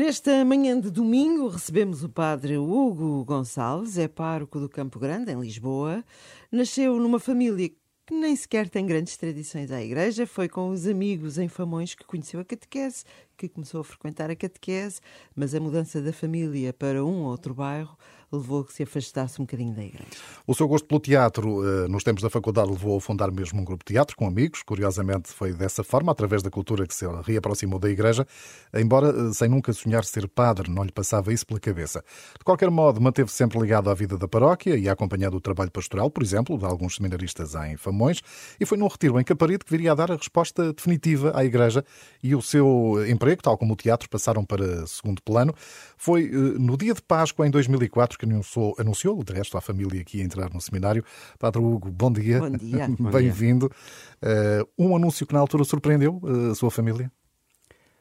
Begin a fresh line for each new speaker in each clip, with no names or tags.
Nesta manhã de domingo recebemos o padre Hugo Gonçalves, é pároco do Campo Grande, em Lisboa. Nasceu numa família que nem sequer tem grandes tradições à igreja. Foi com os amigos em Famões que conheceu a catequese, que começou a frequentar a catequese, mas a mudança da família para um ou outro bairro levou a que se afastasse um bocadinho da igreja.
O seu gosto pelo teatro, eh, nos tempos da faculdade, levou a fundar mesmo um grupo de teatro com amigos. Curiosamente, foi dessa forma, através da cultura, que se reaproximou da igreja, embora eh, sem nunca sonhar ser padre, não lhe passava isso pela cabeça. De qualquer modo, manteve-se sempre ligado à vida da paróquia e acompanhado o trabalho pastoral, por exemplo, de alguns seminaristas em Famões, e foi num retiro em Caparido que viria a dar a resposta definitiva à igreja e o seu emprego, tal como o teatro, passaram para segundo plano. Foi eh, no dia de Páscoa, em 2004, que anunciou, anunciou de resto, à família que ia entrar no seminário. Padre Hugo, bom dia.
Bom dia.
Bem-vindo. Uh, um anúncio que na altura surpreendeu uh, a sua família?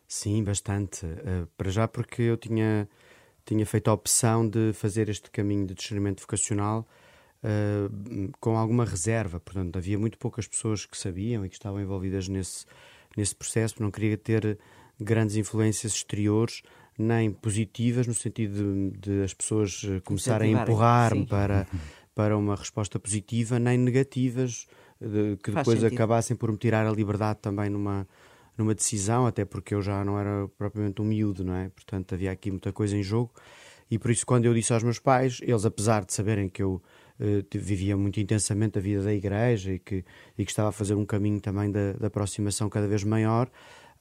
Sim, bastante. Uh, para já porque eu tinha, tinha feito a opção de fazer este caminho de discernimento vocacional com alguma reserva. Portanto, havia muito poucas pessoas que sabiam e que estavam envolvidas nesse, nesse processo. Não queria ter grandes influências exteriores nem positivas, no sentido de, de as pessoas eh, começarem a empurrar-me para, para uma resposta positiva, nem negativas, de, que Faz depois sentido. acabassem por me tirar a liberdade também numa, numa decisão, até porque eu já não era propriamente um miúdo, não é? Portanto, havia aqui muita coisa em jogo. E por isso, quando eu disse aos meus pais, eles, apesar de saberem que eu uh, vivia muito intensamente a vida da igreja e que, e que estava a fazer um caminho também da, da aproximação cada vez maior,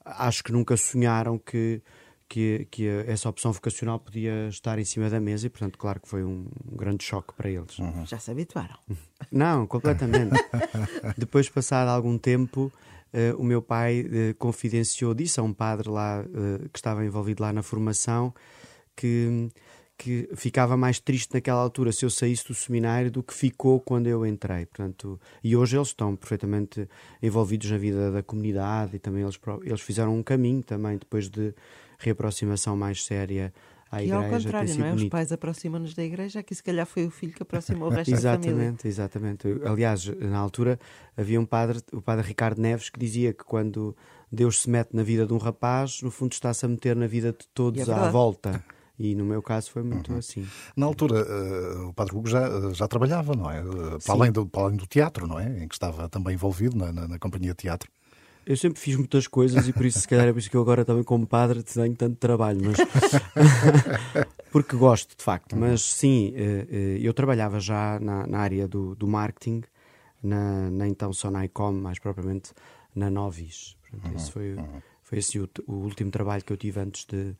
acho que nunca sonharam que que, que essa opção vocacional podia estar em cima da mesa e, portanto, claro que foi um, um grande choque para eles.
Uhum. Já se habituaram?
Não, completamente. Depois, passado algum tempo, uh, o meu pai uh, confidenciou disse a um padre lá uh, que estava envolvido lá na formação que que ficava mais triste naquela altura se eu saísse do seminário do que ficou quando eu entrei. Portanto, e hoje eles estão perfeitamente envolvidos na vida da comunidade e também eles, eles fizeram um caminho também depois de reaproximação mais séria à
e
igreja.
E ao contrário, não é?
Bonito.
Os pais aproximam-nos da igreja, aqui se calhar foi o filho que aproximou o resto
exatamente,
da família.
Exatamente, exatamente. Aliás, na altura havia um padre, o padre Ricardo Neves, que dizia que quando Deus se mete na vida de um rapaz, no fundo está-se a meter na vida de todos é à volta. E no meu caso foi muito uhum. assim.
Na altura, uh, o Padre Hugo já, já trabalhava, não é? Uh, para, além do, para além do teatro, não é? Em que estava também envolvido na, na, na companhia de teatro.
Eu sempre fiz muitas coisas e por isso, se calhar, é por isso que eu agora também, como padre, tenho tanto trabalho. Mas... Porque gosto, de facto. Uhum. Mas sim, uh, eu trabalhava já na, na área do, do marketing, na, na então Sonaicom, mais propriamente na Novis. Portanto, uhum. Esse foi, uhum. foi esse o, o último trabalho que eu tive antes de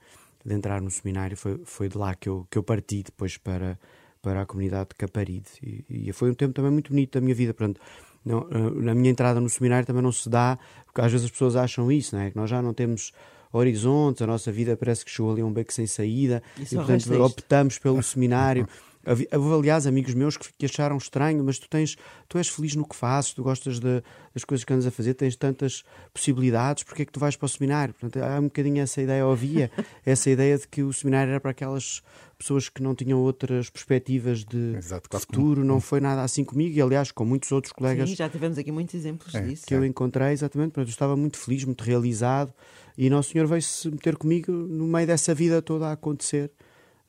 de entrar no seminário, foi, foi de lá que eu, que eu parti depois para, para a comunidade de Caparide. E, e foi um tempo também muito bonito da minha vida. Portanto, não, eh, na minha entrada no seminário também não se dá, porque às vezes as pessoas acham isso, não é? que nós já não temos horizontes, a nossa vida parece que chegou ali a um beco sem saída,
isso
e portanto optamos pelo seminário. Houve, aliás, amigos meus que, que, acharam estranho, mas tu tens, tu és feliz no que fazes, tu gostas de, das coisas que andas a fazer, tens tantas possibilidades, porque é que tu vais para o seminário? Portanto, há um bocadinho essa ideia, havia essa ideia de que o seminário era para aquelas pessoas que não tinham outras perspectivas de Exato, futuro, não foi nada assim comigo e, aliás, com muitos outros colegas.
Sim, já tivemos aqui muitos exemplos é, disso.
Que é. eu encontrei, exatamente, portanto, eu estava muito feliz, muito realizado e Nosso Senhor veio-se meter comigo no meio dessa vida toda a acontecer.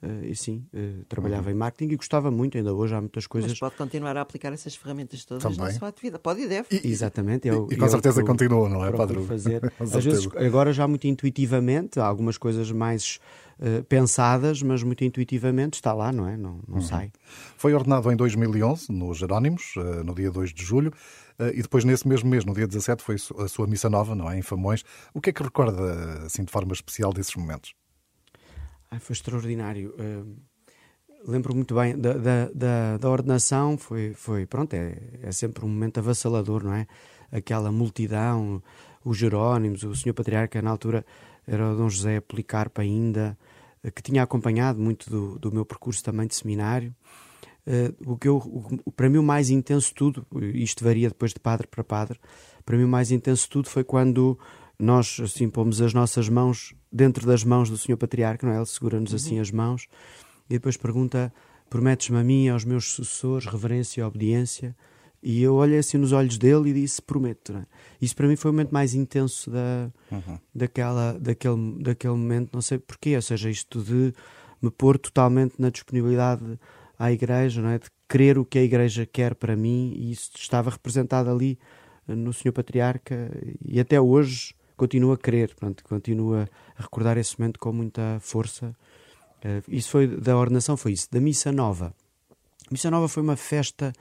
Uh, e sim, uh, trabalhava uhum. em marketing e gostava muito, ainda hoje há muitas coisas.
Mas pode continuar a aplicar essas ferramentas todas Também. na sua atividade, pode e deve.
E, Exatamente.
Eu, e, com certeza continua, não é, Padre?
Fazer. Às vezes, agora já muito intuitivamente, há algumas coisas mais uh, pensadas, mas muito intuitivamente está lá, não é? Não, não uhum. sai.
Foi ordenado em 2011, nos Jerónimos, no dia 2 de julho. E depois, nesse mesmo mês, no dia 17, foi a sua missa nova, não é? Em Famões. O que é que recorda, assim, de forma especial desses momentos?
Ai, foi extraordinário. Uh, lembro muito bem da, da, da, da, ordenação, foi, foi pronto, é, é sempre um momento avassalador, não é? Aquela multidão, os Jerónimos, o senhor Patriarca, na altura era o Dom José Policarpo ainda, eh, que tinha acompanhado muito do, do meu percurso também de seminário. Uh, o que eu, o, para mim o mais intenso tudo, isto varia depois de padre para padre, para mim o mais intenso tudo foi quando nós assim pomos as nossas mãos dentro das mãos do Senhor Patriarca, não é? Ele segura-nos assim uhum. as mãos e depois pergunta: Prometes-me a mim e aos meus sucessores reverência e obediência? E eu olhei assim nos olhos dele e disse: Prometo. É? Isso para mim foi o momento mais intenso da, uhum. daquela, daquele, daquele momento, não sei porquê. Ou seja, isto de me pôr totalmente na disponibilidade à igreja, não é? de querer o que a igreja quer para mim, e isso estava representado ali eh, no Senhor Patriarca, e até hoje continuo a querer, pronto, continuo a recordar esse momento com muita força. Uh, isso foi da ordenação, foi isso. Da missa nova. A missa nova foi uma festa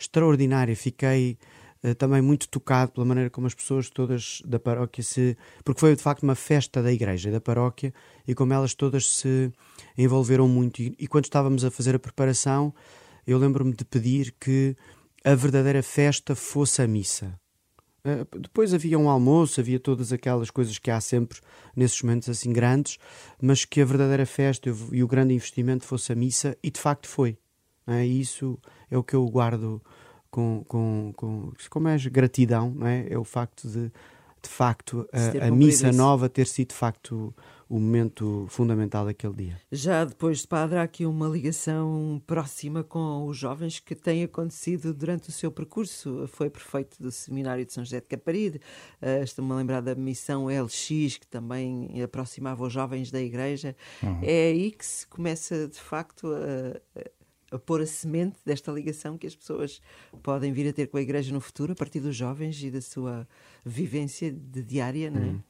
extraordinária. Fiquei uh, também muito tocado pela maneira como as pessoas todas da paróquia se. Porque foi de facto uma festa da igreja, da paróquia, e como elas todas se envolveram muito. E, e quando estávamos a fazer a preparação, eu lembro-me de pedir que a verdadeira festa fosse a missa. Uh, depois havia um almoço, havia todas aquelas coisas que há sempre nesses momentos assim grandes, mas que a verdadeira festa e o grande investimento fosse a missa, e de facto foi. É? E isso é o que eu guardo com, com, com como é gratidão, não é? É o facto de, de facto, a, a missa isso. nova ter sido de facto o momento fundamental daquele dia.
Já depois de padre, há aqui uma ligação próxima com os jovens que tem acontecido durante o seu percurso. Foi prefeito do Seminário de São José de Caparide. Uh, Estou-me a lembrar da missão LX, que também aproximava os jovens da igreja. Uhum. É aí que se começa, de facto, a a pôr a semente desta ligação que as pessoas podem vir a ter com a Igreja no futuro, a partir dos jovens e da sua vivência de diária, não é? Hum.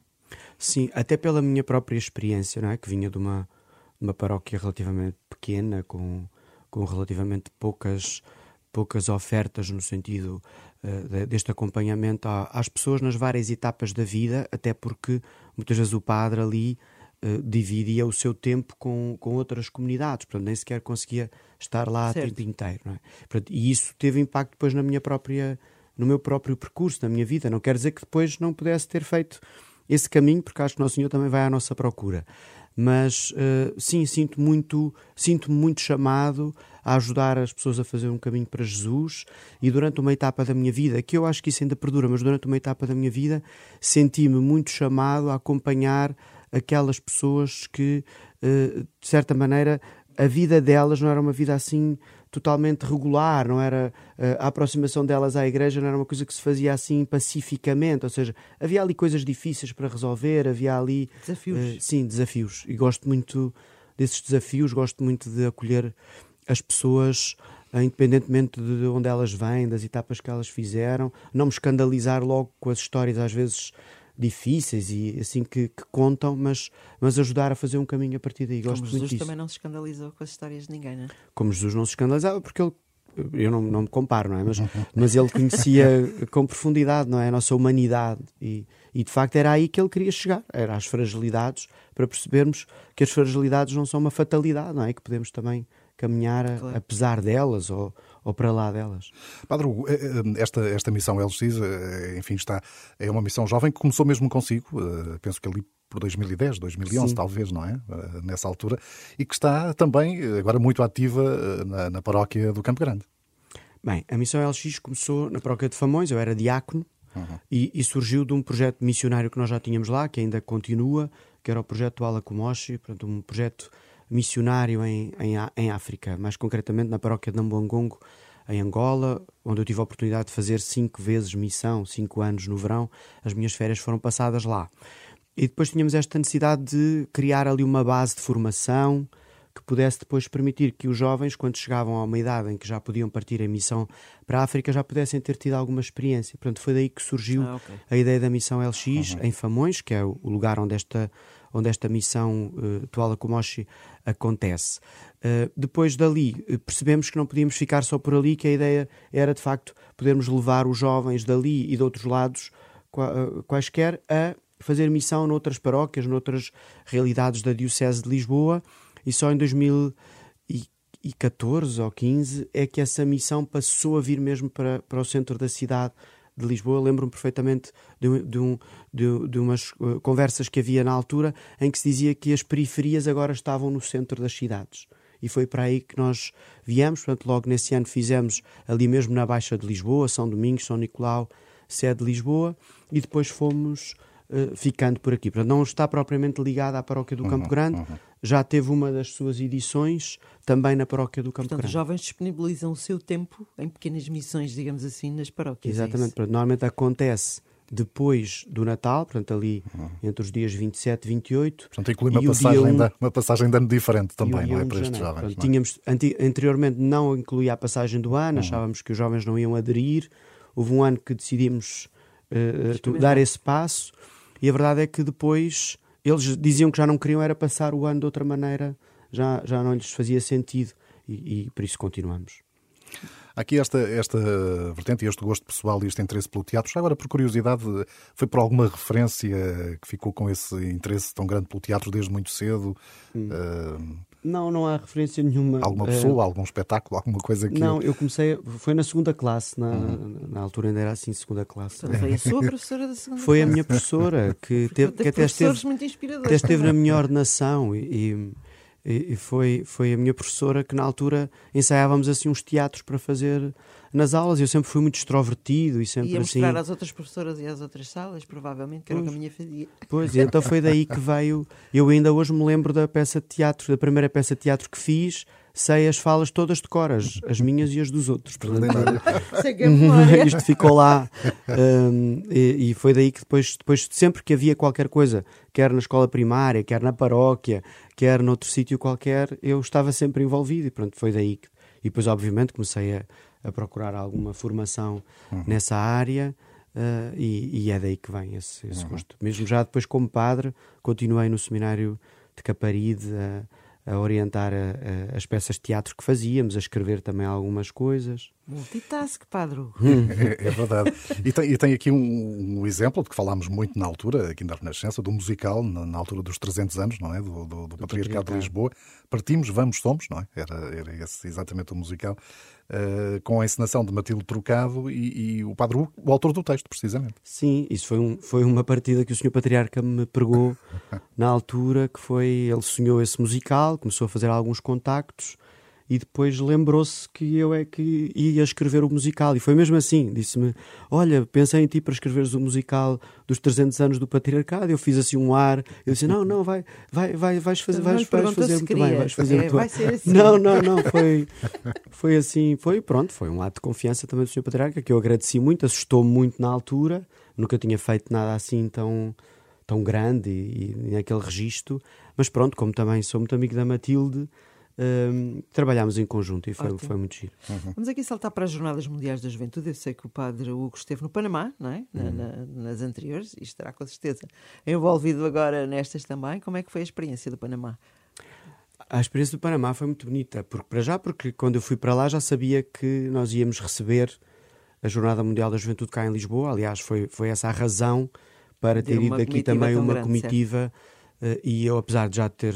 Sim, até pela minha própria experiência, não é? Que vinha de uma, uma paróquia relativamente pequena, com, com relativamente poucas, poucas ofertas no sentido uh, deste acompanhamento às pessoas nas várias etapas da vida, até porque muitas vezes o padre ali uh, dividia o seu tempo com, com outras comunidades, portanto nem sequer conseguia estar lá o tempo inteiro. Não é? portanto, e isso teve impacto depois na minha própria, no meu próprio percurso, na minha vida. Não quer dizer que depois não pudesse ter feito esse caminho, porque acho que Nosso Senhor também vai à nossa procura. Mas uh, sim, sinto muito, sinto-me muito chamado a ajudar as pessoas a fazer um caminho para Jesus e durante uma etapa da minha vida, que eu acho que isso ainda perdura, mas durante uma etapa da minha vida senti-me muito chamado a acompanhar aquelas pessoas que, uh, de certa maneira, a vida delas não era uma vida assim totalmente regular, não era eh, a aproximação delas à igreja não era uma coisa que se fazia assim pacificamente, ou seja, havia ali coisas difíceis para resolver, havia ali
desafios. Uh,
sim, desafios. E gosto muito desses desafios, gosto muito de acolher as pessoas eh, independentemente de onde elas vêm, das etapas que elas fizeram, não me escandalizar logo com as histórias às vezes difíceis e assim que, que, contam, mas, mas ajudar a fazer um caminho a partir daí. Gosto
Como
Jesus
muito também não se escandalizou com as histórias de ninguém, não é?
Como Jesus não se escandalizava, porque ele eu não, não me comparo, não é? Mas, mas ele conhecia com profundidade, não é? A nossa humanidade e, e de facto era aí que ele queria chegar, era às fragilidades, para percebermos que as fragilidades não são uma fatalidade, não é? Que podemos também caminhar claro. apesar delas ou, ou para lá delas.
Padre Hugo, eh, eh, esta, esta missão LX, eh, enfim, está, é uma missão jovem que começou mesmo consigo, penso que ali por 2010, 2011 Sim. talvez, não é? Nessa altura, e que está também agora muito ativa na, na paróquia do Campo Grande.
Bem, a missão LX começou na paróquia de Famões, eu era diácono, uhum. e, e, surgiu de um projeto missionário que nós já tínhamos lá, que ainda continua, que era o projeto Ala Kumoshi, portanto um projeto missionário em, em, em África, mais concretamente na paróquia de Nambuangongo, em Angola, onde eu tive a oportunidade de fazer cinco vezes missão, cinco anos no verão. As minhas férias foram passadas lá. E depois tínhamos esta necessidade de criar ali uma base de formação que pudesse depois permitir que os jovens, quando chegavam a uma idade em que já podiam partir em missão para a África, já pudessem ter tido alguma experiência. Portanto, foi daí que surgiu ah, okay. a ideia da missão LX uhum. em Famões, que é o lugar onde esta onde esta missão uh, Tuala Kumoshi acontece. Uh, depois dali uh, percebemos que não podíamos ficar só por ali, que a ideia era de facto podermos levar os jovens dali e de outros lados quaisquer a fazer missão noutras paróquias, noutras realidades da Diocese de Lisboa, e só em 2014 ou 15 é que essa missão passou a vir mesmo para, para o centro da cidade de Lisboa. Lembro-me perfeitamente de, de, um, de, de umas uh, conversas que havia na altura em que se dizia que as periferias agora estavam no centro das cidades. E foi para aí que nós viemos. Portanto, logo nesse ano fizemos ali mesmo na Baixa de Lisboa, São Domingos, São Nicolau, sede de Lisboa, e depois fomos uh, ficando por aqui. Portanto, não está propriamente ligada à paróquia do uhum, Campo Grande, uhum. Já teve uma das suas edições também na paróquia do Campo
Portanto,
Grande.
os jovens disponibilizam o seu tempo em pequenas missões, digamos assim, nas paróquias.
É Exatamente, é portanto, normalmente acontece depois do Natal, portanto ali uhum. entre os dias 27 e 28.
Portanto, inclui uma passagem, 1, uma passagem de ano diferente também, não é? Para estes jovens. Portanto,
é? Tínhamos, anteriormente não incluía a passagem do ano, uhum. achávamos que os jovens não iam aderir. Houve um ano que decidimos uh, dar esse passo e a verdade é que depois eles diziam que já não queriam era passar o ano de outra maneira, já, já não lhes fazia sentido e, e por isso continuamos.
Aqui esta, esta vertente e este gosto pessoal e este interesse pelo teatro. Já agora, por curiosidade, foi por alguma referência que ficou com esse interesse tão grande pelo teatro desde muito cedo? Hum.
Uh... Não, não há referência nenhuma.
Alguma pessoa, uh... algum espetáculo, alguma coisa que.
Não, eu comecei. Foi na segunda classe, na, uhum. na altura ainda era assim, segunda classe.
Foi a sua professora da segunda
Foi
classe.
a minha professora que, teve, que até esteve,
muito
até esteve na minha ordenação e, e e, foi, foi a minha professora que na altura ensaiávamos assim uns teatros para fazer nas aulas. Eu sempre fui muito extrovertido e sempre
Ia
assim.
mostrar às outras professoras e às outras salas, provavelmente, que era o que a minha fazia.
Pois, e então foi daí que veio. Eu ainda hoje me lembro da peça de teatro, da primeira peça de teatro que fiz. Sei as falas todas de cor, as, as minhas e as dos outros. Isto ficou lá. Um, e, e, foi daí que depois, depois, sempre que havia qualquer coisa, quer na escola primária, quer na paróquia, quer noutro sítio qualquer, eu estava sempre envolvido. E pronto, foi daí que. E depois, obviamente, comecei a, a procurar alguma formação uhum. nessa área. Uh, e, e, é daí que vem esse, esse uhum. gosto. Mesmo já depois, como padre, continuei no seminário de Caparide a, a orientar a, a, as peças de teatro que fazíamos, a escrever também algumas coisas.
Multitask, padre.
é, é, verdade. E tem, e tem aqui um, um, exemplo de que falámos muito na altura, aqui na Renascença, do musical, na, na altura dos 300 anos, não é? Do, do, do Patriarcado de Lisboa. Partimos, vamos, somos, não é? Era, era esse exatamente o musical. Uh, com a encenação de Matilde Trocado e, e, o Padre Hugo, o autor do texto, precisamente.
Sim, isso foi, um, foi uma partida que o Sr. Patriarca me pregou na altura, que foi, ele sonhou esse musical, começou a fazer alguns contactos e depois lembrou-se que eu é que ia escrever o musical. E foi mesmo assim. Disse-me: Olha, pensei em ti para escreveres o musical dos 300 anos do patriarcado. Eu fiz assim um ar. Eu disse: Não, não, vai, vai, vai, vais fazer, vais, vais fazer muito bem. Vais fazer é, muito
vai ser assim.
Não, não, não. Foi, foi assim. Foi pronto. Foi um ato de confiança também do Sr. Patriarca que eu agradeci muito. Assustou-me muito na altura. Nunca tinha feito nada assim tão tão grande e, e naquele registro. Mas pronto, como também sou muito amigo da Matilde trabalhámos em conjunto e foi, foi muito giro.
Uhum. Vamos aqui saltar para as Jornadas Mundiais da Juventude. Eu sei que o padre Hugo esteve no Panamá, não é? Na, uhum. na, nas anteriores, e estará com certeza envolvido agora nestas também. Como é que foi a experiência do Panamá?
A experiência do Panamá foi muito bonita, porque para já, porque quando eu fui para lá já sabia que nós íamos receber a Jornada Mundial da Juventude cá em Lisboa. Aliás, foi, foi essa a razão para ter ido daqui também uma grande, comitiva. Uh, e eu, apesar de já ter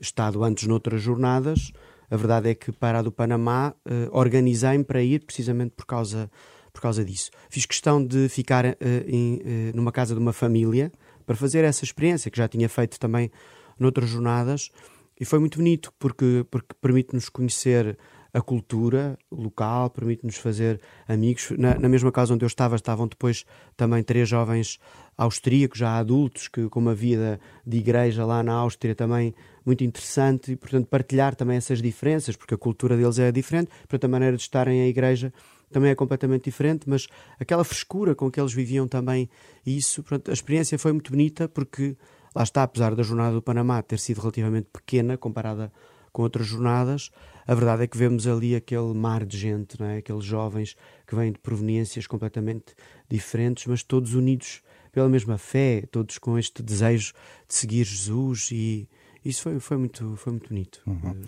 estado antes noutras jornadas. A verdade é que para a do Panamá uh, organizei-me para ir precisamente por causa, por causa disso. Fiz questão de ficar uh, em, uh, numa casa de uma família para fazer essa experiência que já tinha feito também noutras jornadas e foi muito bonito porque, porque permite-nos conhecer a cultura local, permite-nos fazer amigos. Na, na, mesma casa onde eu estava, estavam depois também três jovens austríacos, já adultos, que com uma vida de igreja lá na Áustria também muito interessante e, portanto, partilhar também essas diferenças, porque a cultura deles é diferente, portanto, a maneira de estarem em igreja também é completamente diferente, mas aquela frescura com que eles viviam também, isso, portanto, a experiência foi muito bonita porque, lá está, apesar da jornada do Panamá ter sido relativamente pequena comparada com outras jornadas, a verdade é que vemos ali aquele mar de gente, não é? aqueles jovens que vêm de proveniências completamente diferentes, mas todos unidos pela mesma fé, todos com este desejo de seguir Jesus e isso foi, foi, muito, foi muito bonito.
Uhum.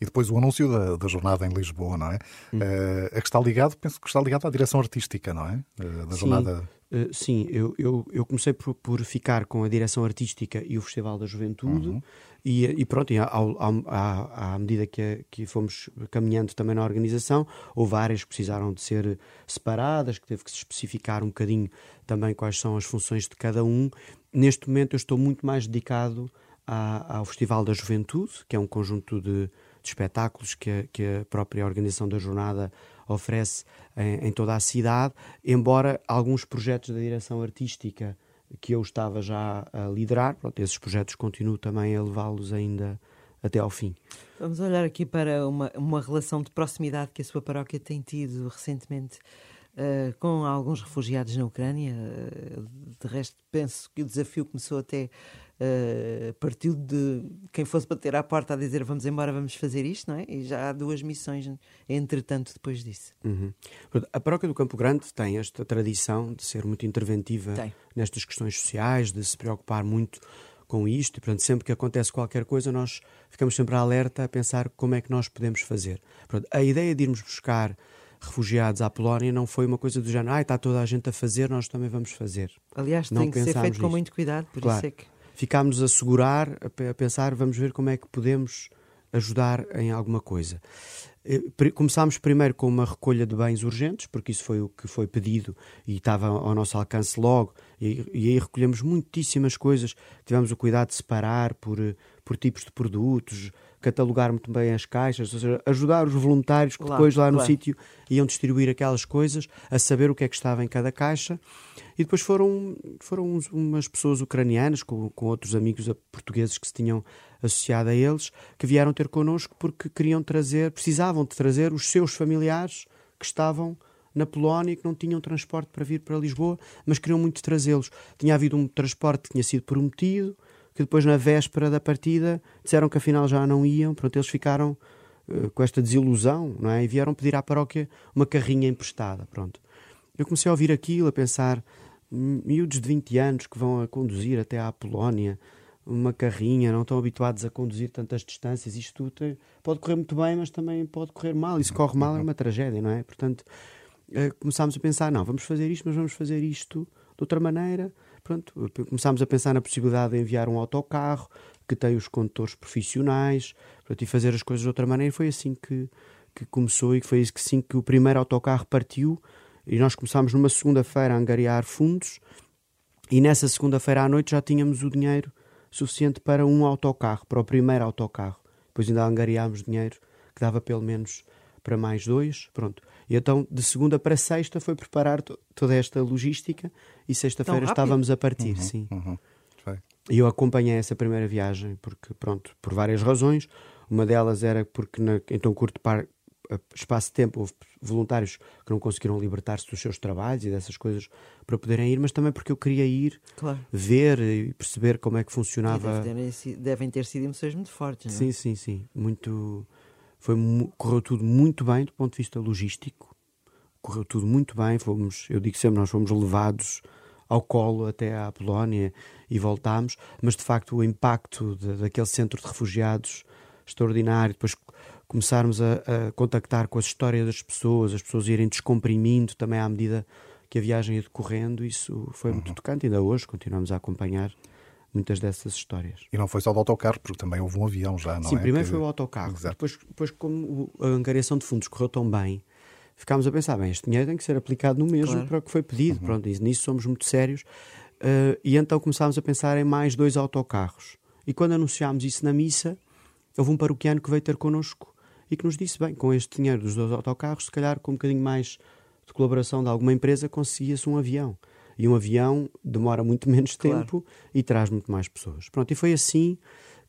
E depois o anúncio da, da jornada em Lisboa, não é? Uhum. Uh, é que está ligado, penso que está ligado à direção artística, não é? Uh, da
sim,
jornada.
Uh, sim, eu, eu, eu comecei por, por, ficar com a direção artística e o Festival da Juventude. Uhum. E, e, pronto, e ao, ao, à, à, medida que, que fomos caminhando também na organização, houve áreas que precisaram de ser separadas, que teve que se especificar um bocadinho também quais são as funções de cada um. Neste momento eu estou muito mais dedicado à, ao Festival da Juventude, que é um conjunto de, de espetáculos que a, que a, própria organização da jornada oferece em, em, toda a cidade, embora alguns projetos da direção artística que eu estava já a liderar. Pronto, esses projetos continuo também a levá-los ainda até ao fim.
Vamos olhar aqui para uma, uma relação de proximidade que a sua paróquia tem tido recentemente uh, com alguns refugiados na Ucrânia. Uh, de resto, penso que o desafio começou até uh, partiu de quem fosse bater à porta a dizer vamos embora, vamos fazer isto, não é? E já há duas missões, entretanto, depois disso.
Uhum. A paróquia do Campo Grande tem esta tradição de ser muito interventiva tem. nestas questões sociais, de se preocupar muito com isto, e portanto, sempre que acontece qualquer coisa, nós ficamos sempre alerta a pensar como é que nós podemos fazer. Portanto, a ideia de irmos buscar refugiados à Polónia não foi uma coisa do género, ah, está toda a gente a fazer, nós também vamos fazer.
Aliás, não tem que ser feito com muito cuidado, por claro. isso é que.
Ficámos a segurar, a pensar, vamos ver como é que podemos ajudar em alguma coisa. Eh, começámos primeiro com uma recolha de bens urgentes, porque isso foi o que foi pedido e estava ao nosso alcance logo, e, e aí recolhemos muitíssimas coisas. Tivemos o cuidado de separar por, eh, por tipos de produtos, catalogar muito bem as caixas, ou seja, ajudar os voluntários que claro, depois lá no claro. sítio iam distribuir aquelas coisas, a saber o que é que estava em cada caixa. E depois foram, foram umas pessoas ucranianas, com, com outros amigos portugueses que se tinham associado a eles, que vieram ter connosco porque queriam trazer, precisavam de trazer os seus familiares que estavam na Polónia e que não tinham transporte para vir para Lisboa, mas queriam muito trazê-los. Tinha havido um transporte que tinha sido prometido, que depois, na véspera da partida, disseram que afinal já não iam. Pronto, eles ficaram uh, com esta desilusão, não é? E vieram pedir à paróquia uma carrinha emprestada. Pronto. Eu comecei a ouvir aquilo, a pensar, miúdos de 20 anos que vão a conduzir até à Polónia, uma carrinha, não estão habituados a conduzir tantas distâncias. Isto tem, pode correr muito bem, mas também pode correr mal. E se corre mal é uma tragédia, não é? Portanto, uh, começámos a pensar: não, vamos fazer isto, mas vamos fazer isto de outra maneira Pronto, começámos a pensar na possibilidade de enviar um autocarro que tem os condutores profissionais pronto, e fazer as coisas de outra maneira. E foi assim que, que começou e foi isso que sim que o primeiro autocarro partiu e nós começámos numa segunda-feira a angariar fundos e nessa segunda-feira à noite já tínhamos o dinheiro suficiente para um autocarro, para o primeiro autocarro. Depois ainda angariámos dinheiro que dava pelo menos para mais dois, pronto. E então, de segunda para sexta, foi preparar toda esta logística e sexta-feira estávamos a partir, uhum, sim. Uhum. E eu acompanhei essa primeira viagem, porque, pronto, por várias razões. Uma delas era porque, na, em tão curto par, espaço de tempo, houve voluntários que não conseguiram libertar-se dos seus trabalhos e dessas coisas para poderem ir, mas também porque eu queria ir, claro. ver e perceber como é que funcionava.
Devem, devem ter sido emoções muito fortes, não
é? Sim, sim, sim. Muito foi, correu tudo muito bem do ponto de vista logístico. Correu tudo muito bem. Fomos, eu digo sempre, nós fomos levados ao colo até à Polónia e voltámos, mas de facto o impacto de, daquele centro de refugiados extraordinário, depois começarmos a, a, contactar com as histórias das pessoas, as pessoas irem descomprimindo também à medida que a viagem ia decorrendo, isso foi muito uhum. tocante. Ainda hoje continuamos a acompanhar muitas dessas histórias.
E não foi só do autocarro, porque também houve um avião já, não
Sim,
é?
Sim, primeiro foi o autocarro. Exato. Depois, depois, como a angariação de fundos correu tão bem, ficámos a pensar, bem, este dinheiro tem que ser aplicado no mesmo claro. para o que foi pedido. Uhum. Pronto, e nisso somos muito sérios. Uh, e então começámos a pensar em mais dois autocarros. E quando anunciámos isso na missa, houve um paroquiano que veio ter connosco e que nos disse, bem, com este dinheiro dos dois autocarros, se calhar com um bocadinho mais de colaboração de alguma empresa, conseguia-se um avião. E um avião demora muito menos tempo claro. e traz muito mais pessoas. Pronto, e foi assim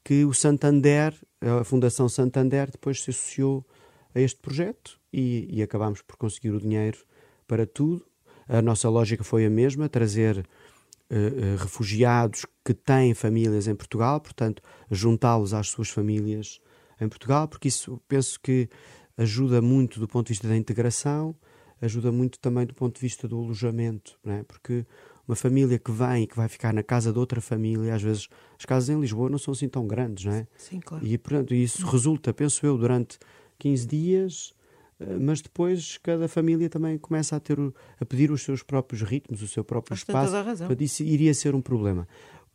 que o Santander, a Fundação Santander, depois se associou a este projeto e, e acabámos por conseguir o dinheiro para tudo. A nossa lógica foi a mesma, trazer uh, uh, refugiados que têm famílias em Portugal, portanto, juntá-los às suas famílias em Portugal, porque isso penso que ajuda muito do ponto de vista da integração, ajuda muito também do ponto de vista do alojamento, é? porque uma família que vem e que vai ficar na casa de outra família, às vezes as casas em Lisboa não são assim tão grandes, não é?
Sim, claro.
E portanto, isso resulta, penso eu, durante 15 dias, eh, mas depois cada família também começa a ter a pedir os seus próprios ritmos, o seu próprio Acho espaço.
razão.
Portanto, isso iria ser um problema.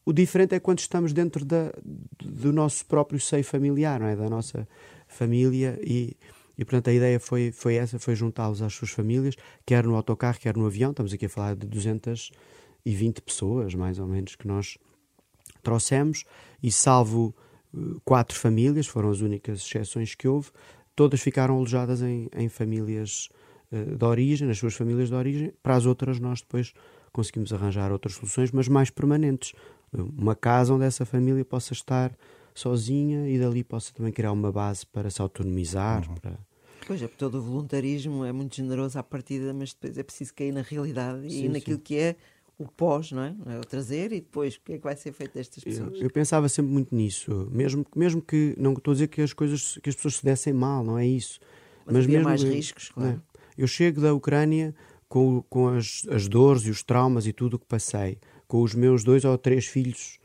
O diferente é quando estamos dentro da, do nosso próprio seio familiar, não é? Da nossa família e e, portanto, a ideia foi, foi essa, foi juntá-los às suas famílias, quer no autocarro, quer no avião. Estamos aqui a falar de 220 pessoas, mais ou menos, que nós trouxemos. E salvo eh, quatro famílias, foram as únicas exceções que houve, todas ficaram alojadas em, em famílias uh, de origem, nas suas famílias de origem. Para as outras, nós depois conseguimos arranjar outras soluções, mas mais permanentes. Uma casa onde essa família possa estar sozinha e dali possa também criar uma base para se autonomizar. Uhum. Para...
Pois é, porque todo o voluntarismo é muito generoso à partida, mas depois é preciso cair na realidade sim, e naquilo sim. que é o pós, não é? é? O trazer e depois o que é que vai ser feito destas pessoas.
Eu, eu, pensava sempre muito nisso, mesmo, mesmo que não estou a dizer que as coisas que as pessoas se dessem mal, não é isso.
Mas, mas mesmo mais riscos, claro. Né?
Eu chego da Ucrânia com, com as, as dores e os traumas e tudo o que passei, com os meus dois ou três filhos,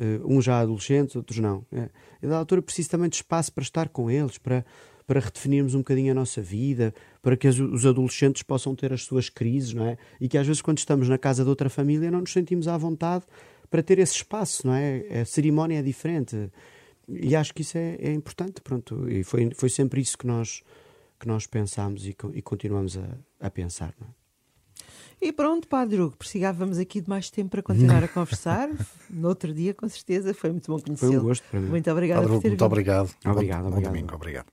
uh, uns já adolescentes, outros não. É. E da altura preciso também de espaço para estar com eles, para para redefinirmos um bocadinho a nossa vida, para que os adolescentes possam ter as suas crises, não é? E que às vezes quando estamos na casa de outra família não nos sentimos à vontade para ter esse espaço, não é? A cerimónia é diferente. E acho que isso é, é importante, pronto. E foi, foi sempre isso que nós, que nós pensámos e, e continuamos a, a pensar, não é?
E pronto, Padre Hugo, precisávamos aqui de mais tempo para continuar a conversar. no outro dia, com certeza, foi muito bom conhecê-lo.
Foi um gosto para mim.
Muito obrigado
Padre
por ter
Hugo, muito obrigado.
Obrigado,
bom,
obrigado.
Bom domingo, obrigado.